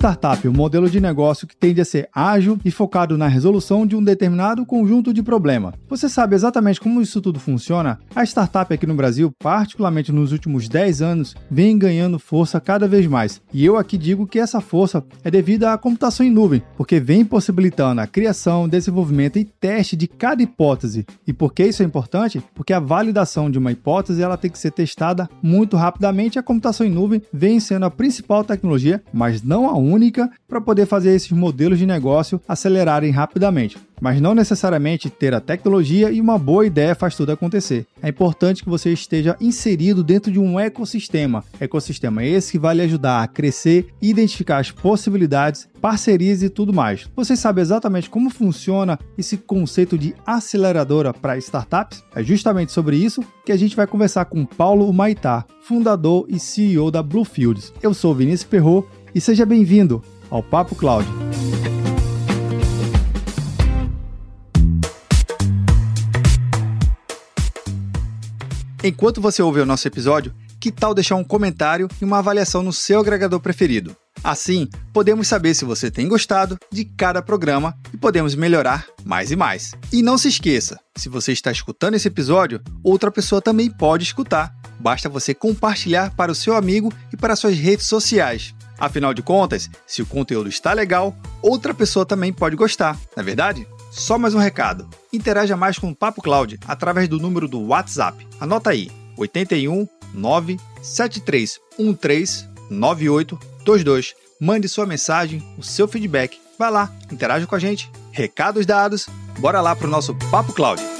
startup, um modelo de negócio que tende a ser ágil e focado na resolução de um determinado conjunto de problema. Você sabe exatamente como isso tudo funciona? A startup aqui no Brasil, particularmente nos últimos 10 anos, vem ganhando força cada vez mais. E eu aqui digo que essa força é devida à computação em nuvem, porque vem possibilitando a criação, desenvolvimento e teste de cada hipótese. E por que isso é importante? Porque a validação de uma hipótese ela tem que ser testada muito rapidamente. A computação em nuvem vem sendo a principal tecnologia, mas não a única, para poder fazer esses modelos de negócio acelerarem rapidamente. Mas não necessariamente ter a tecnologia e uma boa ideia faz tudo acontecer. É importante que você esteja inserido dentro de um ecossistema. Ecossistema esse que vai lhe ajudar a crescer, identificar as possibilidades, parcerias e tudo mais. Você sabe exatamente como funciona esse conceito de aceleradora para startups? É justamente sobre isso que a gente vai conversar com Paulo Maitá, fundador e CEO da Bluefields. Eu sou Vinícius Perro e seja bem-vindo ao Papo Cloud. Enquanto você ouve o nosso episódio, que tal deixar um comentário e uma avaliação no seu agregador preferido? Assim, podemos saber se você tem gostado de cada programa e podemos melhorar mais e mais. E não se esqueça, se você está escutando esse episódio, outra pessoa também pode escutar. Basta você compartilhar para o seu amigo e para suas redes sociais. Afinal de contas, se o conteúdo está legal, outra pessoa também pode gostar, não é verdade? Só mais um recado. Interaja mais com o Papo Cloud através do número do WhatsApp. Anota aí: 81 97313 9822. Mande sua mensagem, o seu feedback. Vai lá, interaja com a gente. Recados dados, bora lá para o nosso Papo Cloud.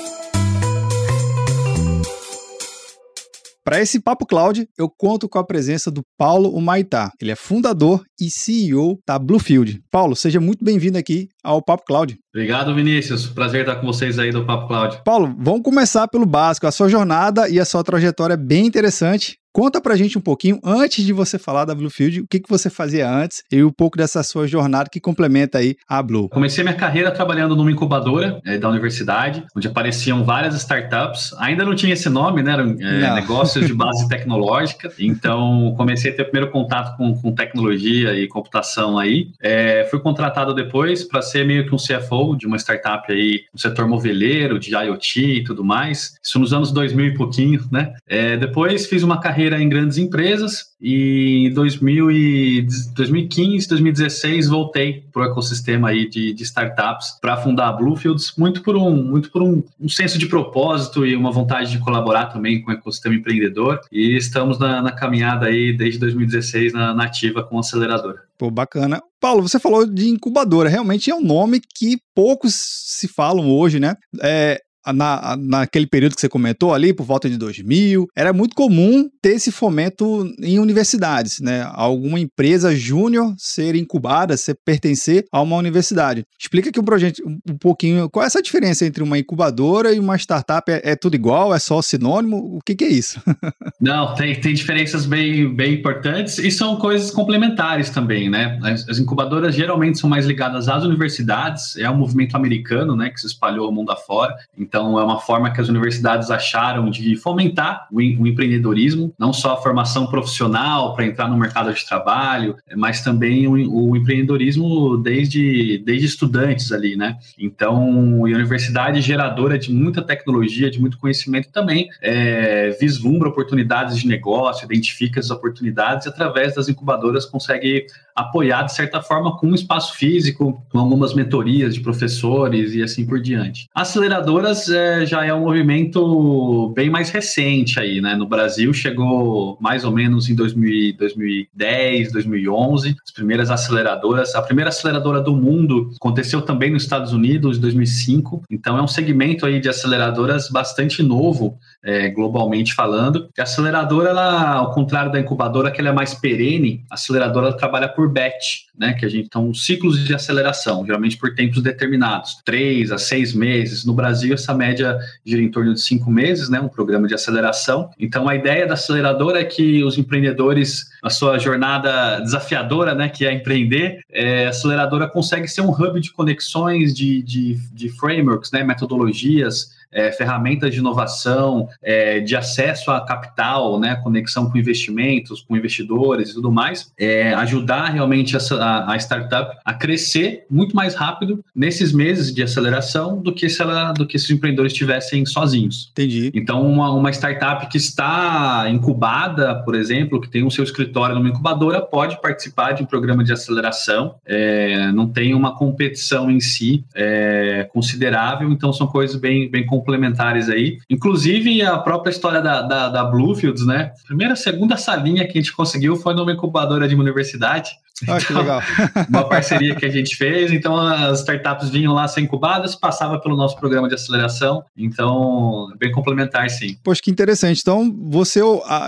Para esse Papo Cloud, eu conto com a presença do Paulo Humaitá. Ele é fundador e CEO da Bluefield. Paulo, seja muito bem-vindo aqui ao Papo Cloud. Obrigado, Vinícius. Prazer estar com vocês aí do Papo Cloud. Paulo, vamos começar pelo básico. A sua jornada e a sua trajetória é bem interessante. Conta pra gente um pouquinho, antes de você falar da Bluefield, o que, que você fazia antes e um pouco dessa sua jornada que complementa aí a Blue. Comecei minha carreira trabalhando numa incubadora é, da universidade, onde apareciam várias startups. Ainda não tinha esse nome, né? Eram é, negócios de base tecnológica. Então, comecei a ter o primeiro contato com, com tecnologia e computação aí. É, fui contratado depois para ser meio que um CFO de uma startup aí no setor moveleiro, de IoT e tudo mais. Isso nos anos 2000 e pouquinho, né? depois fiz uma carreira carreira em grandes empresas e em 2015, 2016 voltei para o ecossistema aí de, de startups para fundar a Bluefields, muito por, um, muito por um, um, senso de propósito e uma vontade de colaborar também com o ecossistema empreendedor e estamos na, na caminhada aí desde 2016 na, na ativa com aceleradora. Pô, bacana. Paulo, você falou de incubadora, realmente é um nome que poucos se falam hoje, né? É, na, naquele período que você comentou ali, por volta de 2000, era muito comum ter esse fomento em universidades, né? Alguma empresa júnior ser incubada, ser pertencer a uma universidade. Explica aqui um projeto um pouquinho, qual é essa diferença entre uma incubadora e uma startup? É, é tudo igual? É só sinônimo? O que, que é isso? Não, tem, tem diferenças bem, bem importantes e são coisas complementares também, né? As, as incubadoras geralmente são mais ligadas às universidades, é um movimento americano, né, que se espalhou o mundo afora. É uma forma que as universidades acharam de fomentar o, o empreendedorismo, não só a formação profissional para entrar no mercado de trabalho, mas também o, o, empreendedorismo desde, desde estudantes ali, né? Então, a universidade geradora de muita tecnologia, de muito conhecimento também, é, vislumbra oportunidades de negócio, identifica as oportunidades e através das incubadoras consegue apoiar, de certa forma, com um espaço físico, com algumas mentorias de professores e assim por diante. Aceleradoras é, já é um movimento bem mais recente aí, né? No Brasil chegou mais ou menos em 2000, 2010, 2011, as primeiras aceleradoras. A primeira aceleradora do mundo aconteceu também nos Estados Unidos, em 2005. Então é um segmento aí de aceleradoras bastante novo, é, globalmente falando. A aceleradora, ela, ao contrário da incubadora, que ela é mais perene, a aceleradora trabalha por batch, né? Que a gente então ciclos de aceleração, geralmente por tempos determinados, três a seis meses. No Brasil, essa média gira em torno de cinco meses, né? Um programa de aceleração. Então, a ideia da aceleradora é que os empreendedores, na sua jornada desafiadora, né? Que é empreender, é, a aceleradora consegue ser um hub de conexões, de, de, de frameworks, né? Metodologias é, ferramentas de inovação, é, de acesso a capital, né, conexão com investimentos, com investidores e tudo mais, é, ajudar realmente a, a, startup a crescer muito mais rápido nesses meses de aceleração do que se, ela, do que se os empreendedores estivessem sozinhos. Entendi. Então, uma, uma startup que está incubada, por exemplo, que tem o seu escritório numa incubadora, pode participar de um programa de aceleração, é, não tem uma competição em si é, considerável, então são coisas bem, bem complementares aí. Inclusive, a própria história da, da, da Bluefields, né? Primeira, segunda salinha que a gente conseguiu foi numa incubadora de uma universidade. Ah, que legal. uma parceria que a gente fez. Então, as startups vinham lá ser incubadas, passava pelo nosso programa de aceleração. Então, bem complementar, sim. Poxa, que interessante. Então, você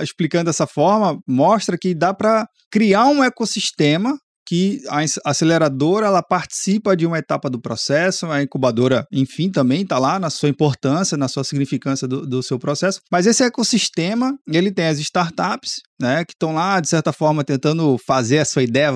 explicando dessa forma, mostra que dá para criar um ecossistema que a aceleradora ela participa de uma etapa do processo, a incubadora, enfim, também está lá na sua importância, na sua significância do, do, seu processo. Mas esse ecossistema, ele tem as startups, né, que estão lá, de certa forma, tentando fazer a sua ideia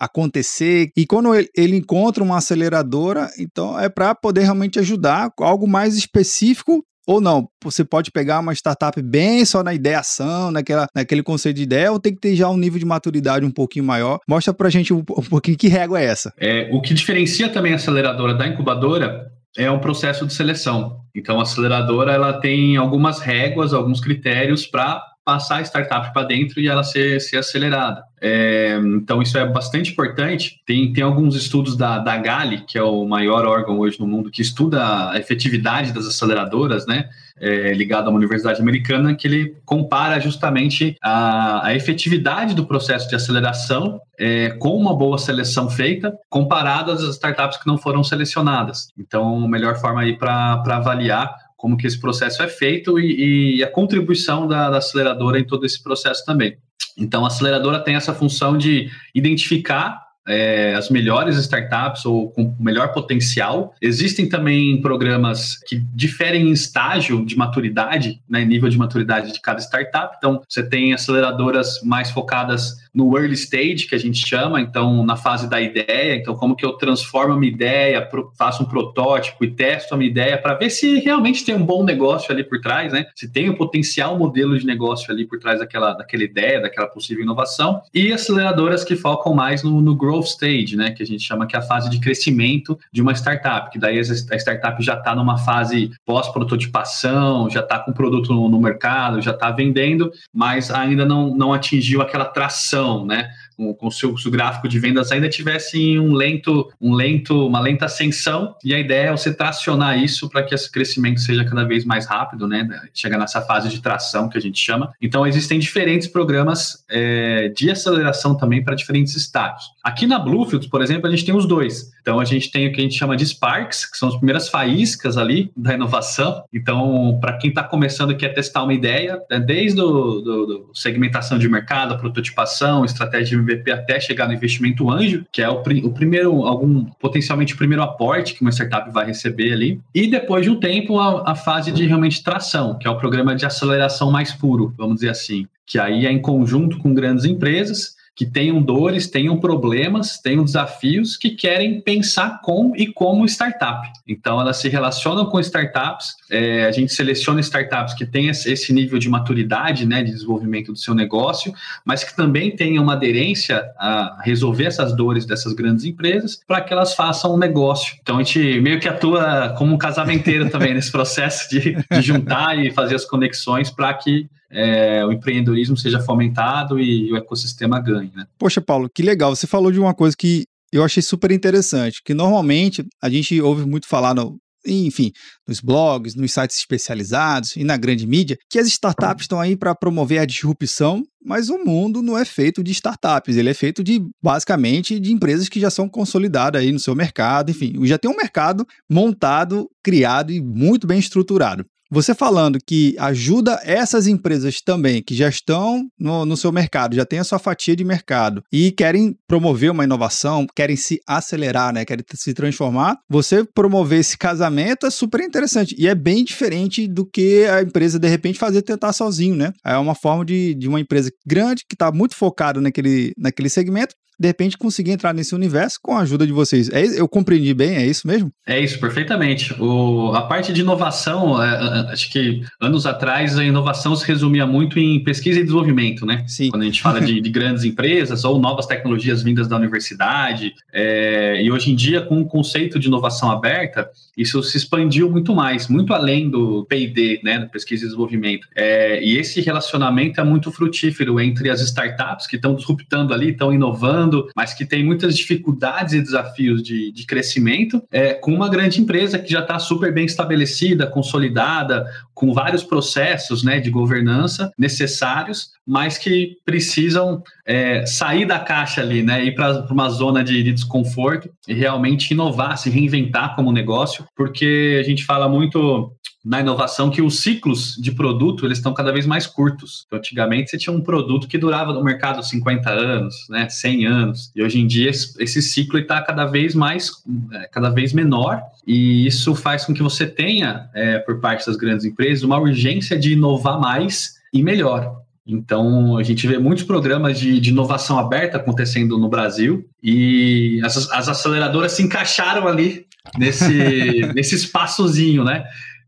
acontecer. E quando ele, ele encontra uma aceleradora, então é para poder realmente ajudar algo mais específico ou não, você pode pegar uma startup bem só na ideação, naquela, naquele conceito de ideia, ou tem que ter já um nível de maturidade um pouquinho maior. Mostra pra gente um, pouquinho que régua é essa. É, o que diferencia também a aceleradora da incubadora é um processo de seleção. Então, a aceleradora ela tem algumas réguas, alguns critérios para passar a startup para dentro e ela ser, ser acelerada. É, então, isso é bastante importante. Tem, tem alguns estudos da, da Gali, que é o maior órgão hoje no mundo, que estuda a efetividade das aceleradoras, né? É, ligado a uma universidade americana, que ele compara justamente a, a efetividade do processo de aceleração é, com uma boa seleção feita, comparado às startups que não foram selecionadas. Então, a melhor forma aí para avaliar como que esse processo é feito e, e a contribuição da, da aceleradora em todo esse processo também. Então, a aceleradora tem essa função de identificar é, as melhores startups ou com melhor potencial. Existem também programas que diferem em estágio de maturidade, né, nível de maturidade de cada startup. Então, você tem aceleradoras mais focadas no early stage, que a gente chama, então na fase da ideia, então como que eu transformo a minha ideia, faço um protótipo e testo a minha ideia para ver se realmente tem um bom negócio ali por trás, né? Se tem um potencial modelo de negócio ali por trás daquela, daquela ideia, daquela possível inovação. E aceleradoras que focam mais no, no growth stage, né? Que a gente chama que é a fase de crescimento de uma startup, que daí a startup já está numa fase pós-prototipação, já está com o produto no, no mercado, já está vendendo, mas ainda não, não atingiu aquela tração né? Com, o, se o gráfico de vendas ainda tivesse um lento, um lento, uma lenta ascensão, e a ideia é você tracionar isso para que esse crescimento seja cada vez mais rápido, né? Chega nessa fase de tração que a gente chama. Então, existem diferentes programas é, de aceleração também para diferentes estágios. Aqui na Bluefields, por exemplo, a gente tem os dois. Então, a gente tem o que a gente chama de Sparks, que são as primeiras faíscas ali da inovação. Então, para quem está começando e quer testar uma ideia, né, desde do, do, do segmentação de mercado, prototipação, estratégia de MVP até chegar no investimento anjo, que é o, o primeiro, algum potencialmente o primeiro aporte que uma startup vai receber ali. E depois de um tempo, a, a fase de realmente tração, que é o programa de aceleração mais puro, vamos dizer assim, que aí é em conjunto com grandes empresas que tenham dores, tenham problemas, tenham desafios que querem pensar com e como startup. Então, elas se relacionam com startups, é, a gente seleciona startups que têm esse nível de maturidade, né, de desenvolvimento do seu negócio, mas que também tenham uma aderência a resolver essas dores dessas grandes empresas para que elas façam um negócio. Então, a gente meio que atua como um casamenteiro também nesse processo de, de juntar e fazer as conexões para que é, o empreendedorismo seja fomentado e o ecossistema ganhe. Né? Poxa, Paulo, que legal. Você falou de uma coisa que eu achei super interessante, que normalmente a gente ouve muito falar no, enfim, nos blogs, nos sites especializados e na grande mídia, que as startups estão aí para promover a disrupção, mas o mundo não é feito de startups, ele é feito de basicamente de empresas que já são consolidadas aí no seu mercado, enfim, já tem um mercado montado, criado e muito bem estruturado. Você falando que ajuda essas empresas também, que já estão no, no, seu mercado, já tem a sua fatia de mercado e querem promover uma inovação, querem se acelerar, né? querem se transformar, você promover esse casamento é super interessante e é bem diferente do que a empresa de repente fazer tentar sozinho, né? É uma forma de, de uma empresa grande que está muito focada naquele, naquele segmento de repente conseguir entrar nesse universo com a ajuda de vocês. É, eu compreendi bem, é isso mesmo? É isso, perfeitamente. O, a parte de inovação, é, é, acho que anos atrás a inovação se resumia muito em pesquisa e desenvolvimento, né? Sim. Quando a gente fala de, de grandes empresas ou novas tecnologias vindas da universidade. É, e hoje em dia, com o conceito de inovação aberta, isso se expandiu muito mais, muito além do P&D, né, da pesquisa e desenvolvimento. É, e esse relacionamento é muito frutífero entre as startups que estão disruptando ali, estão inovando, mas que tem muitas dificuldades e desafios de, de crescimento, é, com uma grande empresa que já está super bem estabelecida, consolidada, com vários processos né, de governança necessários, mas que precisam é, sair da caixa ali, né, ir para uma zona de, de, desconforto e realmente inovar, se reinventar como negócio, porque a gente fala muito na inovação que os ciclos de produto eles estão cada vez mais curtos. Então, antigamente você tinha um produto que durava no mercado 50 anos, né, 100 anos, e hoje em dia esse ciclo está cada vez mais, é, cada vez menor, e isso faz com que você tenha, é, por parte das grandes empresas, uma urgência de inovar mais e melhor. Então, a gente vê muitos programas de, de inovação aberta acontecendo no Brasil e as, as aceleradoras se encaixaram ali nesse, nesse espaçozinho, né?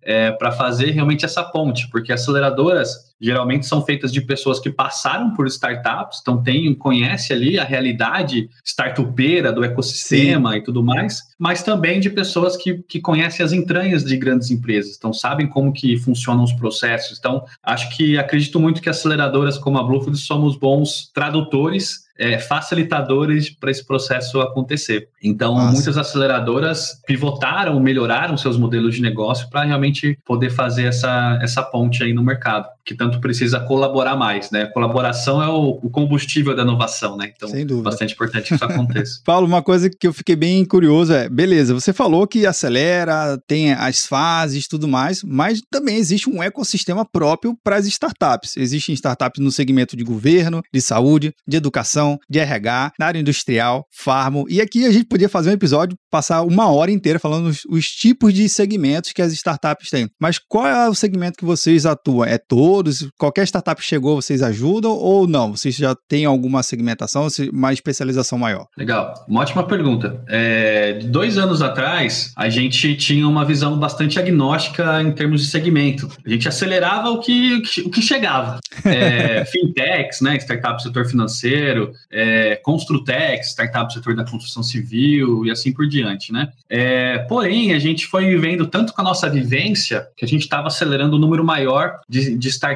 É, para fazer realmente essa ponte, porque aceleradoras geralmente são feitas de pessoas que passaram por startups, então tem, conhece ali a realidade startupeira do ecossistema Sim. e tudo mais, mas também de pessoas que, que conhecem as entranhas de grandes empresas, então sabem como que funcionam os processos. Então, acho que acredito muito que aceleradoras como a Bluefield somos bons tradutores é, facilitadores para esse processo acontecer. Então, Nossa. muitas aceleradoras pivotaram, melhoraram seus modelos de negócio para realmente poder fazer essa, essa ponte aí no mercado, que tanto precisa colaborar mais, né? Colaboração é o, o combustível da inovação, né? Então, bastante importante que isso aconteça. Paulo, uma coisa que eu fiquei bem curioso é, beleza, você falou que acelera, tem as fases e tudo mais, mas também existe um ecossistema próprio para as startups. Existem startups no segmento de governo, de saúde, de educação, de RH, na área industrial, farmo. E aqui a gente podia fazer um episódio, passar uma hora inteira falando os, os tipos de segmentos que as startups têm. Mas qual é o segmento que vocês atuam? É todos? Qualquer startup chegou, vocês ajudam ou não? Vocês já têm alguma segmentação, uma especialização maior? Legal, uma ótima pergunta. É, dois anos atrás, a gente tinha uma visão bastante agnóstica em termos de segmento. A gente acelerava o que, o que chegava. É, fintechs, né, startup setor financeiro, é, Construtex, startup do setor da construção civil e assim por diante, né? É, porém, a gente foi vivendo tanto com a nossa vivência que a gente estava acelerando o um número maior de, de startups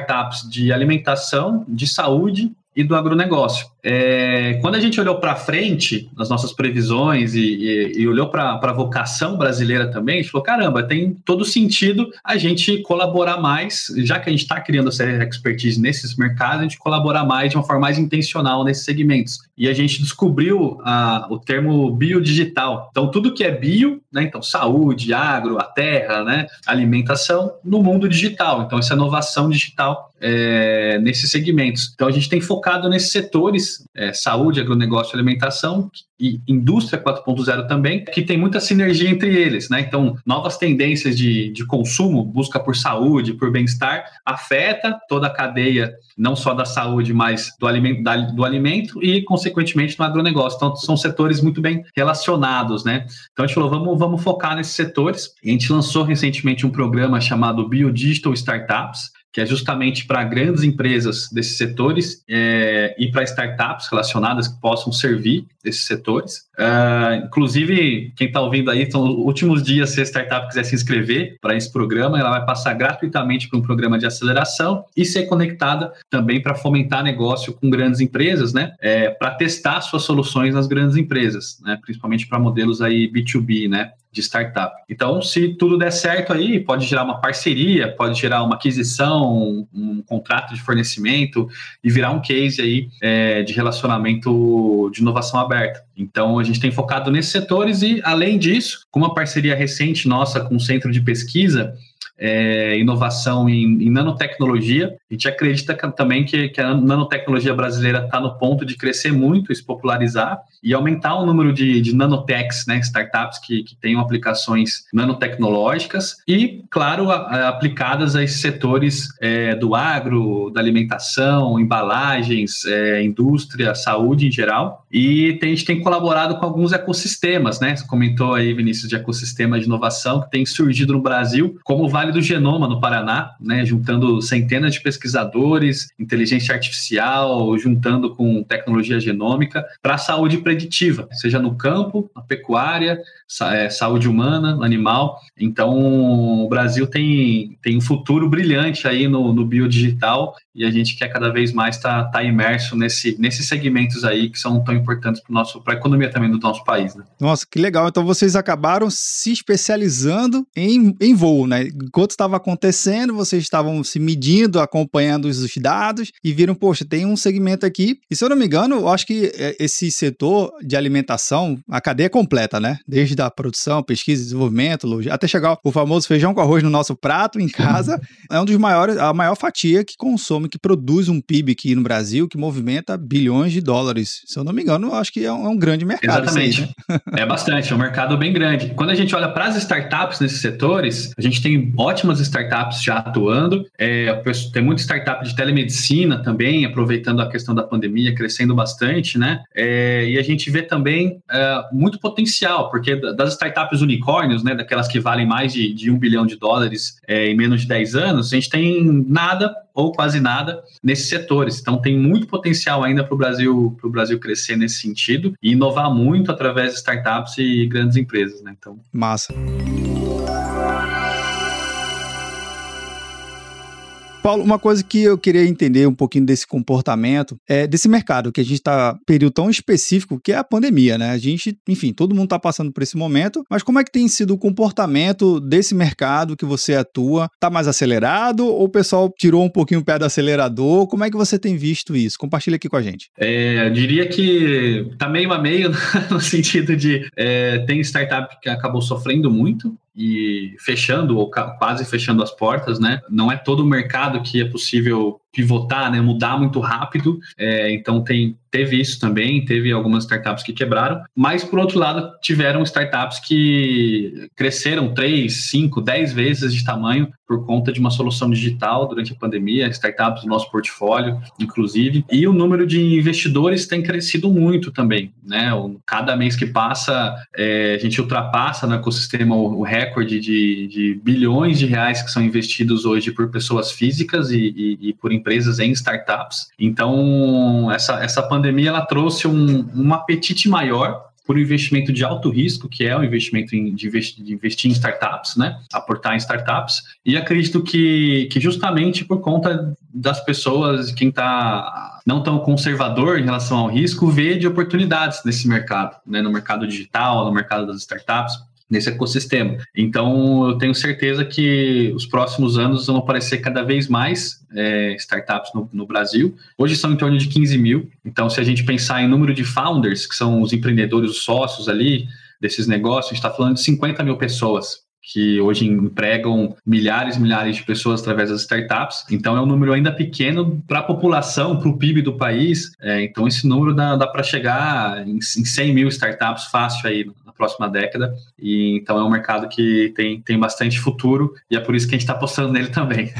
de alimentação, de saúde e do agronegócio. É, quando a gente olhou para frente nas nossas previsões e, e, e olhou para a vocação brasileira também, a gente falou: caramba, tem todo sentido a gente colaborar mais, já que a gente está criando essa expertise nesses mercados, a gente colaborar mais de uma forma mais intencional nesses segmentos. E a gente descobriu a, o termo biodigital. Então, tudo que é bio, né, então saúde, agro, a terra, né, alimentação, no mundo digital. Então, essa inovação digital é, nesses segmentos. Então, a gente tem focado nesses setores é, saúde, agronegócio alimentação, e indústria 4.0 também, que tem muita sinergia entre eles, né? Então, novas tendências de, de consumo, busca por saúde, por bem-estar, afeta toda a cadeia, não só da saúde, mas do alimento, da, do alimento e, consequentemente, no agronegócio. Então, são setores muito bem relacionados, né? Então, a gente falou, vamos, vamos focar nesses setores. A gente lançou recentemente um programa chamado Biodigital Startups, que é justamente para grandes empresas desses setores é, e para startups relacionadas que possam servir esses setores. Uh, inclusive, quem está ouvindo aí, são os últimos dias, se a startup quiser se inscrever para esse programa, ela vai passar gratuitamente para um programa de aceleração e ser conectada também para fomentar negócio com grandes empresas, né? É, para testar suas soluções nas grandes empresas, né? Principalmente para modelos aí B2B, né? de startup. Então, se tudo der certo aí, pode gerar uma parceria, pode gerar uma aquisição, um, um contrato de fornecimento e virar um case aí é, de relacionamento de inovação aberta. Então, a gente tem focado nesses setores e, além disso, com uma parceria recente nossa com o Centro de Pesquisa, é, inovação em, em, nanotecnologia. A gente acredita que, também que, que, a nanotecnologia brasileira está no ponto de crescer muito, se popularizar e aumentar o número de, de nanotechs, né, startups que, que tenham aplicações nanotecnológicas e, claro, a, a, aplicadas a esses setores é, do agro, da alimentação, embalagens, é, indústria, saúde em geral. E tem, a gente tem colaborado com alguns ecossistemas, né? Você comentou aí, Vinícius, de ecossistemas de inovação que tem surgido no Brasil, como o Vale do Genoma, no Paraná, né? Juntando centenas de pesquisadores, inteligência artificial, juntando com tecnologia genômica para a saúde preditiva, seja no campo, na pecuária, é, saúde humana, animal. Então, o Brasil tem, tem um futuro brilhante aí no, no biodigital e a gente quer cada vez mais estar tá, tá imerso nesse, nesses segmentos aí que são tão importantes para a economia também do nosso país. Né? Nossa, que legal. Então, vocês acabaram se especializando em, em voo, né? Enquanto estava acontecendo, vocês estavam se medindo, acompanhando os dados e viram, poxa, tem um segmento aqui. E se eu não me engano, eu acho que é, esse setor de alimentação, a cadeia completa, né? Desde da produção, pesquisa, desenvolvimento, até chegar o famoso feijão com arroz no nosso prato em casa, é um dos maiores, a maior fatia que consome, que produz um PIB aqui no Brasil, que movimenta bilhões de dólares. Se eu não me engano, eu acho que é um, é um grande mercado. Exatamente. Aí, né? é bastante, é um mercado bem grande. Quando a gente olha para as startups nesses setores, a gente tem ótimas startups já atuando, é, tem muita startup de telemedicina também, aproveitando a questão da pandemia, crescendo bastante, né? É, e a gente vê também é, muito potencial, porque das startups unicórnios, né, daquelas que valem mais de, de um bilhão de dólares é, em menos de 10 anos, a gente tem nada ou quase nada nesses setores. Então tem muito potencial ainda para o Brasil, Brasil crescer nesse sentido e inovar muito através de startups e grandes empresas. Né? Então, massa. Paulo, uma coisa que eu queria entender um pouquinho desse comportamento, é desse mercado que a gente está período tão específico que é a pandemia, né? A gente, enfim, todo mundo está passando por esse momento, mas como é que tem sido o comportamento desse mercado que você atua? Está mais acelerado ou o pessoal tirou um pouquinho o pé do acelerador? Como é que você tem visto isso? Compartilha aqui com a gente. É, eu diria que está meio a meio no sentido de é, tem startup que acabou sofrendo muito, e fechando ou quase fechando as portas, né? Não é todo o mercado que é possível pivotar, né, mudar muito rápido. É, então tem teve isso também, teve algumas startups que quebraram, mas por outro lado tiveram startups que cresceram 3, 5, 10 vezes de tamanho por conta de uma solução digital durante a pandemia, startups do nosso portfólio, inclusive, e o número de investidores tem crescido muito também, né? Cada mês que passa, é, a gente ultrapassa no ecossistema o, recorde de, de, bilhões de reais que são investidos hoje por pessoas físicas e, e, e por empresas em startups. Então, essa, essa pandemia ela trouxe um, um apetite maior por investimento de alto risco, que é o investimento em, de, investir, de, investir, em startups, né? aportar em startups, e acredito que, que justamente por conta das pessoas, quem está não tão conservador em relação ao risco, vê de oportunidades nesse mercado, né? no mercado digital, no mercado das startups, nesse ecossistema. Então, eu tenho certeza que os próximos anos vão aparecer cada vez mais é, startups no, no, Brasil. Hoje são em torno de 15 mil. Então, se a gente pensar em número de founders, que são os empreendedores, os sócios ali desses negócios, a gente está falando de 50 mil pessoas que hoje empregam milhares e milhares de pessoas através das startups. Então, é um número ainda pequeno para a população, para o PIB do país. É, então, esse número dá, dá para chegar em, em 100 mil startups fácil aí próxima década. E então é um mercado que tem, tem bastante futuro e é por isso que a gente está apostando nele também.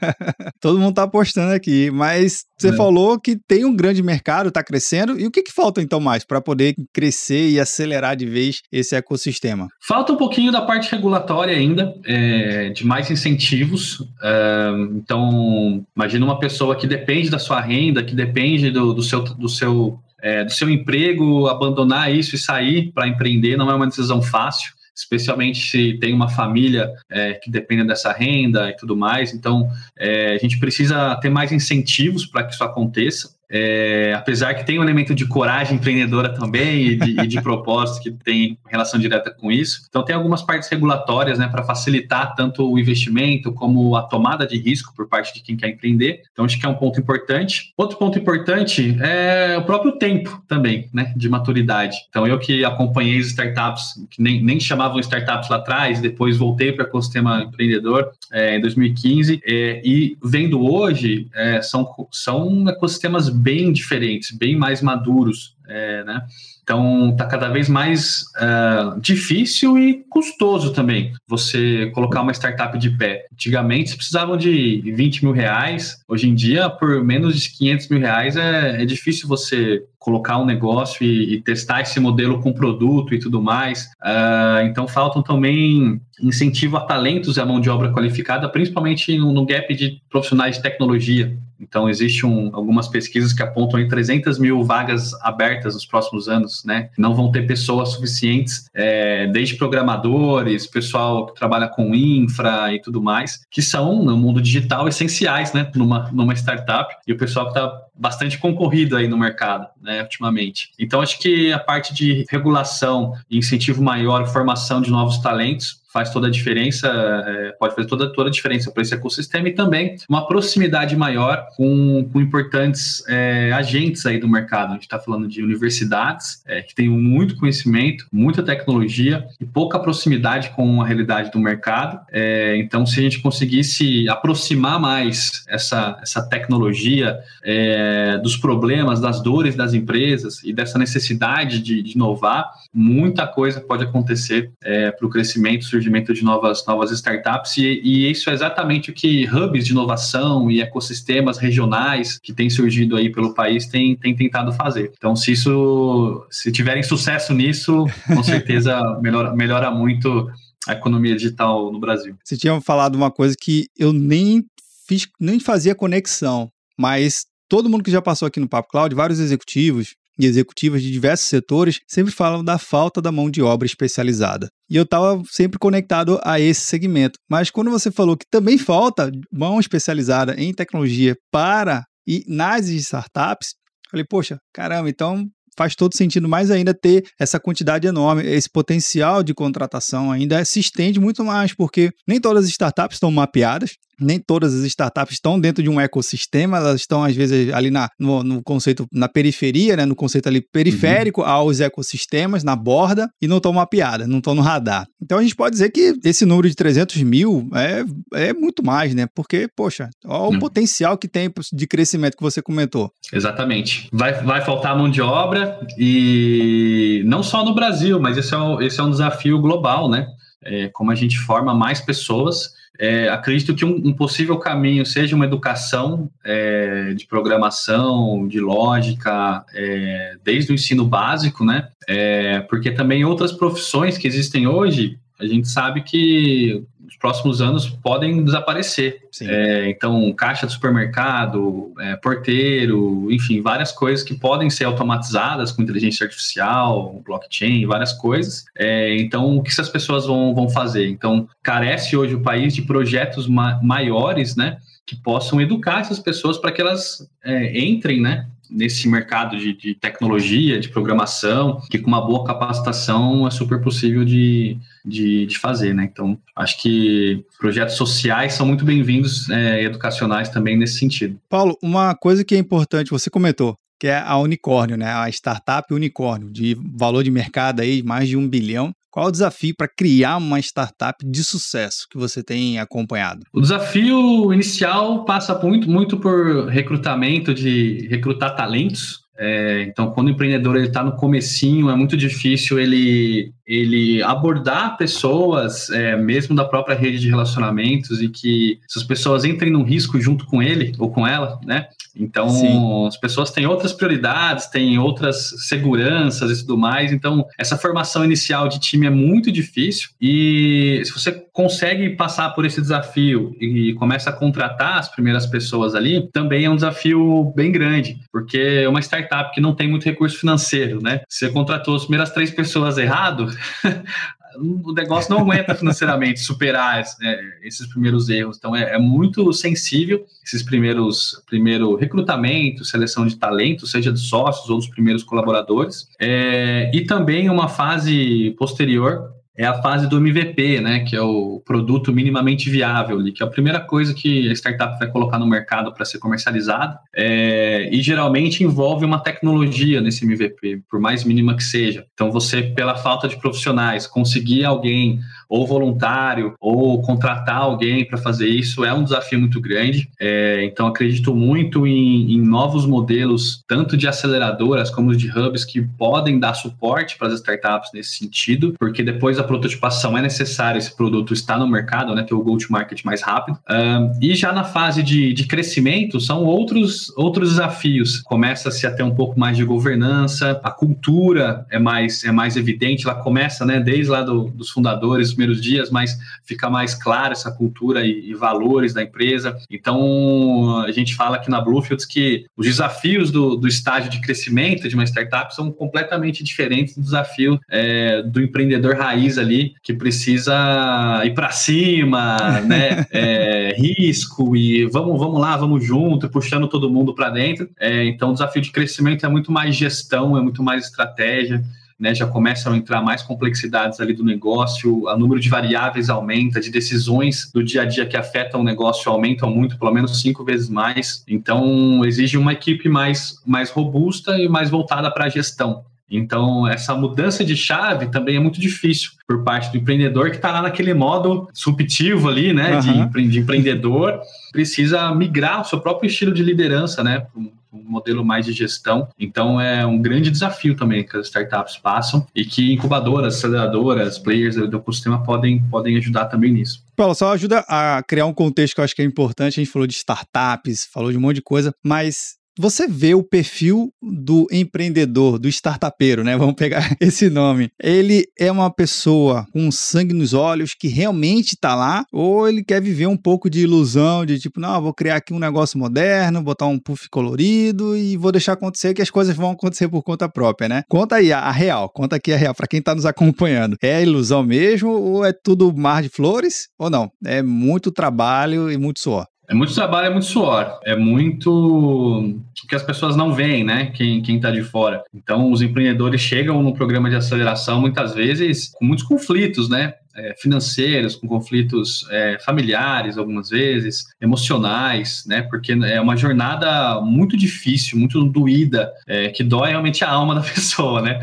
Todo mundo está apostando aqui, mas você é. falou que tem um grande mercado, está crescendo. E o que, que falta então mais para poder crescer e acelerar de vez esse ecossistema? Falta um pouquinho da parte regulatória ainda, é, de mais incentivos. É, então, imagina uma pessoa que depende da sua renda, que depende do, do seu, do seu é, do seu emprego, abandonar isso e sair para empreender não é uma decisão fácil, especialmente se tem uma família é, que depende dessa renda e tudo mais. Então, é, a gente precisa ter mais incentivos para que isso aconteça. É, apesar que tem um elemento de coragem empreendedora também e de, e de propósito que tem relação direta com isso. Então, tem algumas partes regulatórias né, para facilitar tanto o investimento como a tomada de risco por parte de quem quer empreender. Então, acho que é um ponto importante. Outro ponto importante é o próprio tempo também, né, de maturidade. Então, eu que acompanhei as startups, que nem, nem chamavam startups lá atrás, depois voltei para o ecossistema empreendedor é, em 2015, é, e vendo hoje, é, são, são ecossistemas bem diferentes, bem mais maduros, é, né? Então, está cada vez mais uh, difícil e custoso também você colocar uma startup de pé. Antigamente, precisavam de 20 mil reais. Hoje em dia, por menos de 500 mil reais, é, é difícil você colocar um negócio e, e, testar esse modelo com produto e tudo mais. Uh, então, faltam também incentivo a talentos e a mão de obra qualificada, principalmente no, no gap de profissionais de tecnologia. Então, existem um, algumas pesquisas que apontam em 300 mil vagas abertas nos próximos anos, né? Não vão ter pessoas suficientes, é, desde programadores, pessoal que trabalha com infra e tudo mais, que são, no mundo digital, essenciais, né? Numa, numa startup. E o pessoal que está bastante concorrido aí no mercado, né, ultimamente. Então, acho que a parte de regulação, incentivo maior, formação de novos talentos, faz toda a diferença, é, pode fazer toda, toda a diferença para esse ecossistema e também uma proximidade maior com, com importantes é, agentes aí do mercado. A gente está falando de universidades é, que têm muito conhecimento, muita tecnologia e pouca proximidade com a realidade do mercado. É, então, se a gente conseguisse aproximar mais essa, essa tecnologia é, dos problemas, das dores das empresas e dessa necessidade de, de inovar, muita coisa pode acontecer é, para o crescimento surgimento de novas, novas startups, e, e, isso é exatamente o que hubs de inovação e ecossistemas regionais que têm surgido aí pelo país têm, têm tentado fazer. Então, se isso, se tiverem sucesso nisso, com certeza melhora, melhora muito a economia digital no Brasil. Você tinha falado uma coisa que eu nem fiz, nem fazia conexão, mas todo mundo que já passou aqui no Papo Cloud, vários executivos, e executivas de diversos setores sempre falam da falta da mão de obra especializada. E eu estava sempre conectado a esse segmento. Mas quando você falou que também falta mão especializada em tecnologia para e nas startups, falei, poxa, caramba, então faz todo sentido mais ainda ter essa quantidade enorme, esse potencial de contratação ainda se estende muito mais, porque nem todas as startups estão mapeadas, nem todas as startups estão dentro de um ecossistema, elas estão às vezes ali na, no, no conceito, na periferia, né, no conceito ali periférico uhum. aos ecossistemas, na borda, e não estão mapeadas, não estão no radar. Então a gente pode dizer que esse número de 300 mil é, é muito mais, né, porque, poxa, olha o uhum. potencial que tem de crescimento que você comentou. Exatamente. Vai, vai faltar mão de obra e não só no Brasil, mas esse é, um, esse é um desafio global, né, é, como a gente forma mais pessoas é, acredito que um, um, possível caminho seja uma educação é, de programação, de lógica, é, desde o ensino básico, né? É, porque também outras profissões que existem hoje, a gente sabe que nos próximos anos podem desaparecer. É, então, caixa de supermercado, é, porteiro, enfim, várias coisas que podem ser automatizadas com inteligência artificial, blockchain, várias coisas. É, então, o que essas pessoas vão, vão fazer? Então, carece hoje o país de projetos ma maiores, né? Que possam educar essas pessoas para que elas é, entrem, né? nesse mercado de, de, tecnologia, de programação, que com uma boa capacitação é super possível de, de, de fazer, né? Então, acho que projetos sociais são muito bem-vindos, é, educacionais também nesse sentido. Paulo, uma coisa que é importante, você comentou, que é a unicórnio, né? A startup unicórnio, de valor de mercado aí mais de um bilhão. Qual o desafio para criar uma startup de sucesso que você tem acompanhado? O desafio inicial passa muito, muito por recrutamento de recrutar talentos. É, então, quando o empreendedor está no comecinho, é muito difícil ele, ele abordar pessoas, é, mesmo da própria rede de relacionamentos, e que essas pessoas entrem num risco junto com ele ou com ela, né? Então, Sim. as pessoas têm outras prioridades, têm outras seguranças e tudo mais. Então, essa formação inicial de time é muito difícil. E se você consegue passar por esse desafio e começa a contratar as primeiras pessoas ali, também é um desafio bem grande, porque é uma startup que não tem muito recurso financeiro, né? Você contratou as primeiras três pessoas errado, o negócio não aguenta financeiramente superar é, esses primeiros erros. Então é, é, muito sensível esses primeiros primeiro recrutamento, seleção de talento, seja dos sócios ou dos primeiros colaboradores, é, e também uma fase posterior é a fase do MVP, né, que é o produto minimamente viável, que é a primeira coisa que a startup vai colocar no mercado para ser comercializado, é, e geralmente envolve uma tecnologia nesse MVP, por mais mínima que seja. Então, você, pela falta de profissionais, conseguir alguém ou voluntário ou contratar alguém para fazer isso é um desafio muito grande. É, então, acredito muito em, em, novos modelos, tanto de aceleradoras como de hubs, que podem dar suporte para as startups nesse sentido, porque depois da prototipação é necessário esse produto estar no mercado, né, ter o go-to-market mais rápido. Um, e já na fase de, de crescimento, são outros, outros desafios. Começa-se a ter um pouco mais de governança, a cultura é mais, é mais evidente, ela começa né, desde lá do, dos fundadores, primeiros dias, mas fica mais clara essa cultura e, e, valores da empresa. Então, a gente fala aqui na Bluefields que os desafios do, do estágio de crescimento de uma startup são completamente diferentes do desafio é, do empreendedor raiz ali, que precisa ir para cima, né? É, risco e vamos, vamos lá, vamos junto, puxando todo mundo para dentro. É, então, o desafio de crescimento é muito mais gestão, é muito mais estratégia né, já começam a entrar mais complexidades ali do negócio, o número de variáveis aumenta, de decisões do dia a dia que afetam o negócio aumentam muito, pelo menos cinco vezes mais. Então, exige uma equipe mais, mais robusta e mais voltada para a gestão. Então, essa mudança de chave também é muito difícil por parte do empreendedor que está lá naquele modo subtivo ali, né, uhum. de, de, empreendedor, precisa migrar o seu próprio estilo de liderança, né, um modelo mais de gestão. Então é um grande desafio também que as startups passam e que incubadoras, aceleradoras, players do ecossistema podem, podem ajudar também nisso. Paulo, só ajuda a criar um contexto que eu acho que é importante. A gente falou de startups, falou de um monte de coisa, mas você vê o perfil do empreendedor, do startupeiro, né? Vamos pegar esse nome. Ele é uma pessoa com sangue nos olhos que realmente está lá, ou ele quer viver um pouco de ilusão, de tipo, não, vou criar aqui um negócio moderno, botar um puff colorido e vou deixar acontecer que as coisas vão acontecer por conta própria, né? Conta aí a, a real, conta aqui a real para quem está nos acompanhando. É ilusão mesmo ou é tudo mar de flores ou não? É muito trabalho e muito suor. É muito trabalho, é muito suor, é muito o que as pessoas não veem, né? Quem, quem tá de fora. Então, os empreendedores chegam no programa de aceleração muitas vezes com muitos conflitos, né? É, financeiros, com conflitos é, familiares, algumas vezes, emocionais, né? Porque é uma jornada muito difícil, muito doída, é, que dói realmente a alma da pessoa, né?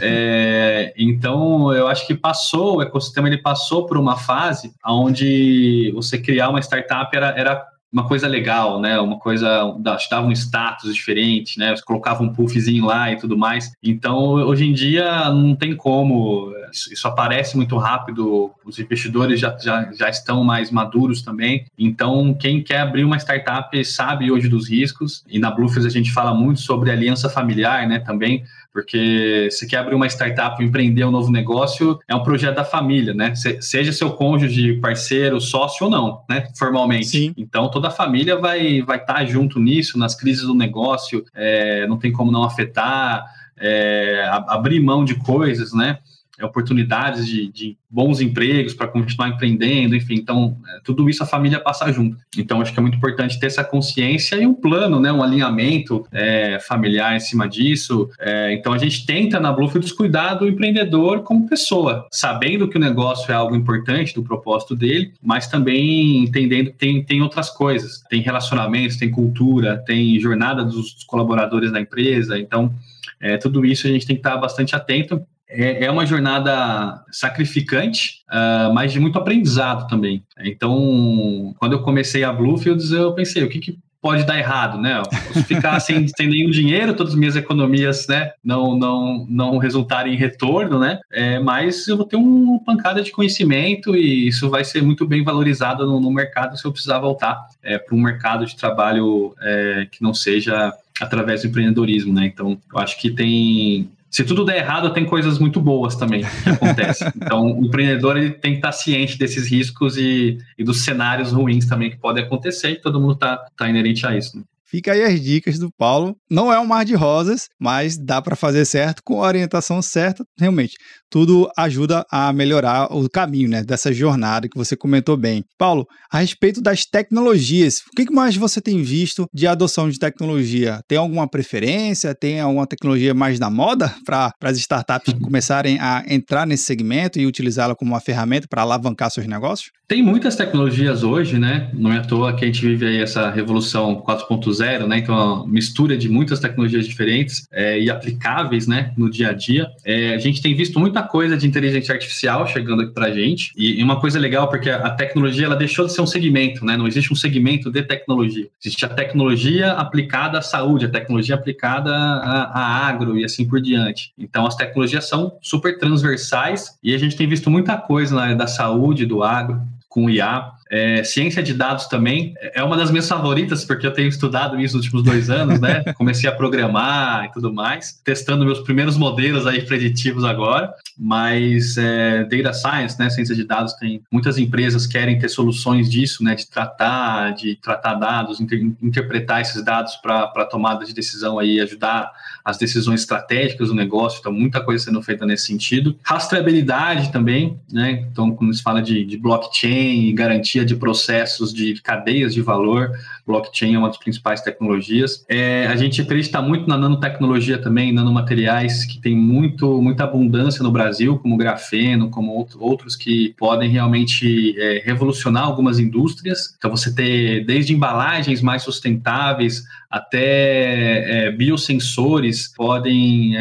É, então, eu acho que passou, o ecossistema ele passou por uma fase onde você criar uma startup era, era uma coisa legal, né? Uma coisa dava um status diferente, né? Colocava um puffzinho lá e tudo mais. Então, hoje em dia não tem como. Isso, aparece muito rápido. Os investidores já, já, já estão mais maduros também. Então, quem quer abrir uma startup sabe hoje dos riscos. E na Bluefields a gente fala muito sobre aliança familiar, né? Também porque se quer abrir uma startup, empreender um novo negócio, é um projeto da família, né? seja seu cônjuge, parceiro, sócio ou não, né? Formalmente. Sim. Então toda a família vai vai estar tá junto nisso, nas crises do negócio, é, não tem como não afetar, é, abrir mão de coisas, né? Oportunidades de, de bons empregos para continuar empreendendo, enfim, então é, tudo isso a família passa junto. Então acho que é muito importante ter essa consciência e um plano, né, um alinhamento é, familiar em cima disso. É, então a gente tenta na Bluefields cuidar do empreendedor como pessoa, sabendo que o negócio é algo importante do propósito dele, mas também entendendo que tem, tem outras coisas, tem relacionamentos, tem cultura, tem jornada dos colaboradores da empresa, então é, tudo isso a gente tem que estar bastante atento é, é uma jornada sacrificante, uh, mas de muito aprendizado também. Então, quando eu comecei a Bluefields, eu pensei, o que, que pode dar errado, né? Ficar sem, sem nenhum dinheiro, todas as minhas economias, né, não, não, não resultarem em retorno, né? É, mas eu vou ter uma pancada de conhecimento e isso vai ser muito bem valorizado no, no mercado se eu precisar voltar é, para um mercado de trabalho é, que não seja através do empreendedorismo, né? Então, eu acho que tem se tudo der errado, tem coisas muito boas também que acontecem. então, o empreendedor ele tem que estar ciente desses riscos e, e dos cenários ruins também que podem acontecer, e todo mundo está tá inerente a isso. Né? Fica aí as dicas do Paulo. Não é um mar de rosas, mas dá para fazer certo com a orientação certa. Realmente, tudo ajuda a melhorar o caminho né, dessa jornada que você comentou bem. Paulo, a respeito das tecnologias, o que mais você tem visto de adoção de tecnologia? Tem alguma preferência? Tem alguma tecnologia mais na moda para as startups começarem a entrar nesse segmento e utilizá-la como uma ferramenta para alavancar seus negócios? Tem muitas tecnologias hoje, né? Não é à toa que a gente vive aí essa revolução 4.0, né? Então, uma mistura de muitas tecnologias diferentes é, e aplicáveis, né? No dia a dia. É, a gente tem visto muita coisa de inteligência artificial chegando aqui para a gente. E, e uma coisa legal, porque a tecnologia ela deixou de ser um segmento, né? Não existe um segmento de tecnologia. Existe a tecnologia aplicada à saúde, a tecnologia aplicada a, a agro e assim por diante. Então, as tecnologias são super transversais e a gente tem visto muita coisa na área da saúde, do agro, com IA. É, ciência de dados também é uma das minhas favoritas, porque eu tenho estudado isso nos últimos dois anos, né? Comecei a programar e tudo mais, testando meus primeiros modelos aí preditivos agora, mas é, data science, né? Ciência de dados tem muitas empresas querem ter soluções disso, né? De tratar, de tratar dados, inter, interpretar esses dados para tomada de decisão aí, ajudar as decisões estratégicas do negócio, então muita coisa sendo feita nesse sentido. Rastreabilidade também, né? Então, quando se fala de, de blockchain e garantia de processos de cadeias de valor, blockchain é uma das principais tecnologias. É, a gente acredita muito na nanotecnologia também, nanomateriais, que tem muito, muita abundância no Brasil, como grafeno, como outros que podem realmente é, revolucionar algumas indústrias. Então, você ter desde embalagens mais sustentáveis até é, biosensores podem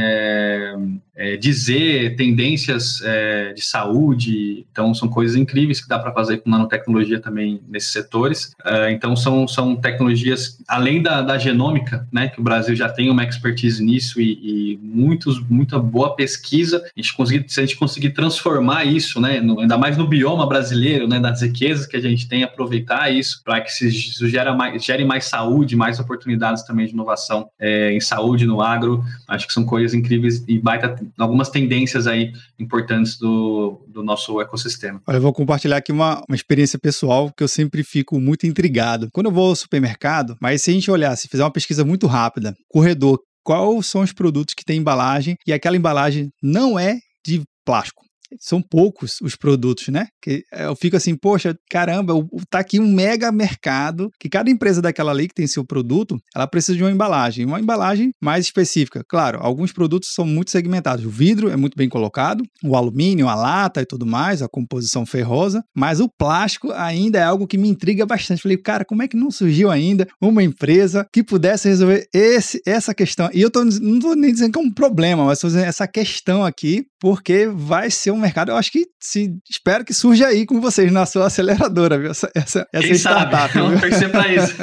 é, dizer tendências é, de saúde. Então, são coisas incríveis que dá para fazer com nanotecnologia também nesses setores. É, então, são, são tecnologias, além da, da genômica, né, que o Brasil já tem uma expertise nisso e, e muitos, muita boa pesquisa. A gente conseguir, se a gente conseguir transformar isso, né, no, ainda mais no bioma brasileiro, né, das riquezas que a gente tem, aproveitar isso para que se, gera mais, gere mais saúde, mais oportunidades também de inovação é, em saúde, no agro. Acho que são coisas incríveis e baita algumas tendências aí importantes do, do nosso ecossistema. Olha, eu vou compartilhar aqui uma, uma experiência pessoal que eu sempre fico muito intrigado. Quando eu vou ao supermercado, mas se a gente olhar, se fizer uma pesquisa muito rápida, corredor, quais são os produtos que têm embalagem e aquela embalagem não é de plástico são poucos os produtos, né? Que eu fico assim, poxa, caramba, tá aqui um mega mercado que cada empresa daquela ali que tem seu produto, ela precisa de uma embalagem, uma embalagem mais específica. Claro, alguns produtos são muito segmentados. O vidro é muito bem colocado, o alumínio, a lata e tudo mais, a composição ferrosa, mas o plástico ainda é algo que me intriga bastante. Falei, cara, como é que não surgiu ainda uma empresa que pudesse resolver esse, essa questão? E eu tô, não tô nem dizendo que é um problema, mas tô dizendo essa questão aqui, porque vai ser um mercado, eu acho que se, espero que surja aí com vocês na sua aceleradora, viu? Essa, essa, essa Quem startup. Sabe? Vamos torcer para isso.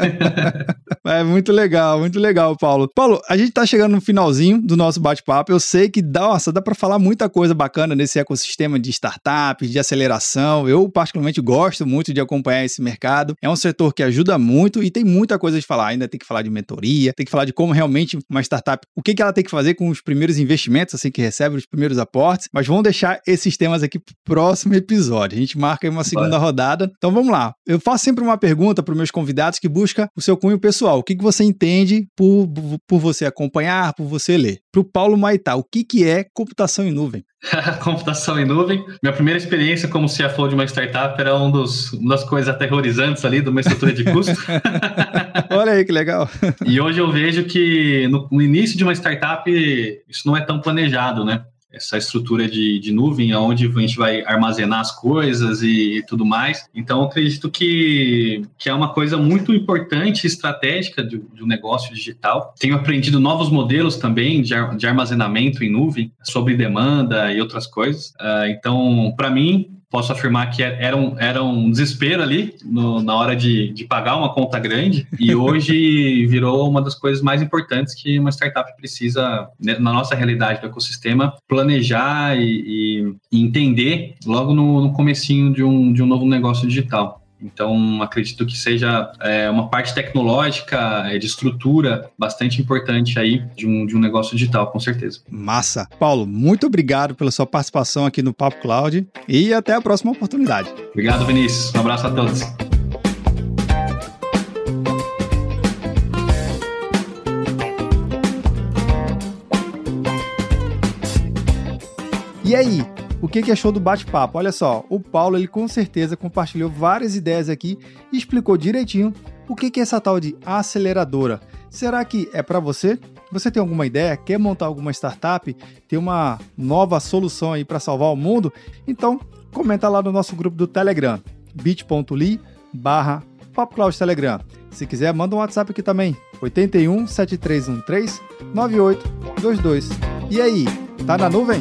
é muito legal, muito legal, Paulo. Paulo, a gente está chegando no finalzinho do nosso bate-papo. Eu sei que dá, nossa, dá para falar muita coisa bacana nesse ecossistema de startups, de aceleração. Eu, particularmente, gosto muito de acompanhar esse mercado. É um setor que ajuda muito e tem muita coisa de falar. Ainda tem que falar de mentoria, tem que falar de como realmente uma startup, o que, que ela tem que fazer com os primeiros investimentos, assim que recebe os primeiros aportes mas vamos deixar esses temas aqui pro próximo episódio. A gente marca aí uma segunda Vai. rodada. Então vamos lá. Eu faço sempre uma pergunta para os meus convidados que busca o seu cunho pessoal. O que, que você entende por, por você acompanhar, por você ler? Para o Paulo Maitá, o que, que é computação em nuvem? computação em nuvem. Minha primeira experiência como CFO de uma startup era um dos, uma das coisas aterrorizantes ali de uma estrutura de custo. Olha aí que legal. e hoje eu vejo que no, no, início de uma startup isso não é tão planejado, né? Essa estrutura de, de nuvem, onde a gente vai armazenar as coisas e, e tudo mais. Então, acredito que, que é uma coisa muito importante estratégica de, de, um negócio digital. Tenho aprendido novos modelos também de, de armazenamento em nuvem, sobre demanda e outras coisas. Uh, então, para mim, posso afirmar que era um, era um desespero ali no, na hora de, de pagar uma conta grande e hoje virou uma das coisas mais importantes que uma startup precisa, né, na nossa realidade do ecossistema, planejar e, e entender logo no, no comecinho de um, de um novo negócio digital. Então, acredito que seja é, uma parte tecnológica, é, de estrutura, bastante importante aí de um, de um negócio digital, com certeza. Massa. Paulo, muito obrigado pela sua participação aqui no Papo Cloud e até a próxima oportunidade. Obrigado, Vinícius. Um abraço a todos. E aí, o que, que achou do bate-papo? Olha só, o Paulo ele com certeza compartilhou várias ideias aqui e explicou direitinho o que, que é essa tal de aceleradora. Será que é para você? Você tem alguma ideia? Quer montar alguma startup? Tem uma nova solução aí para salvar o mundo? Então, comenta lá no nosso grupo do Telegram, bit.ly barra Telegram. Se quiser, manda um WhatsApp aqui também, 81 7313 9822. E aí, tá na nuvem?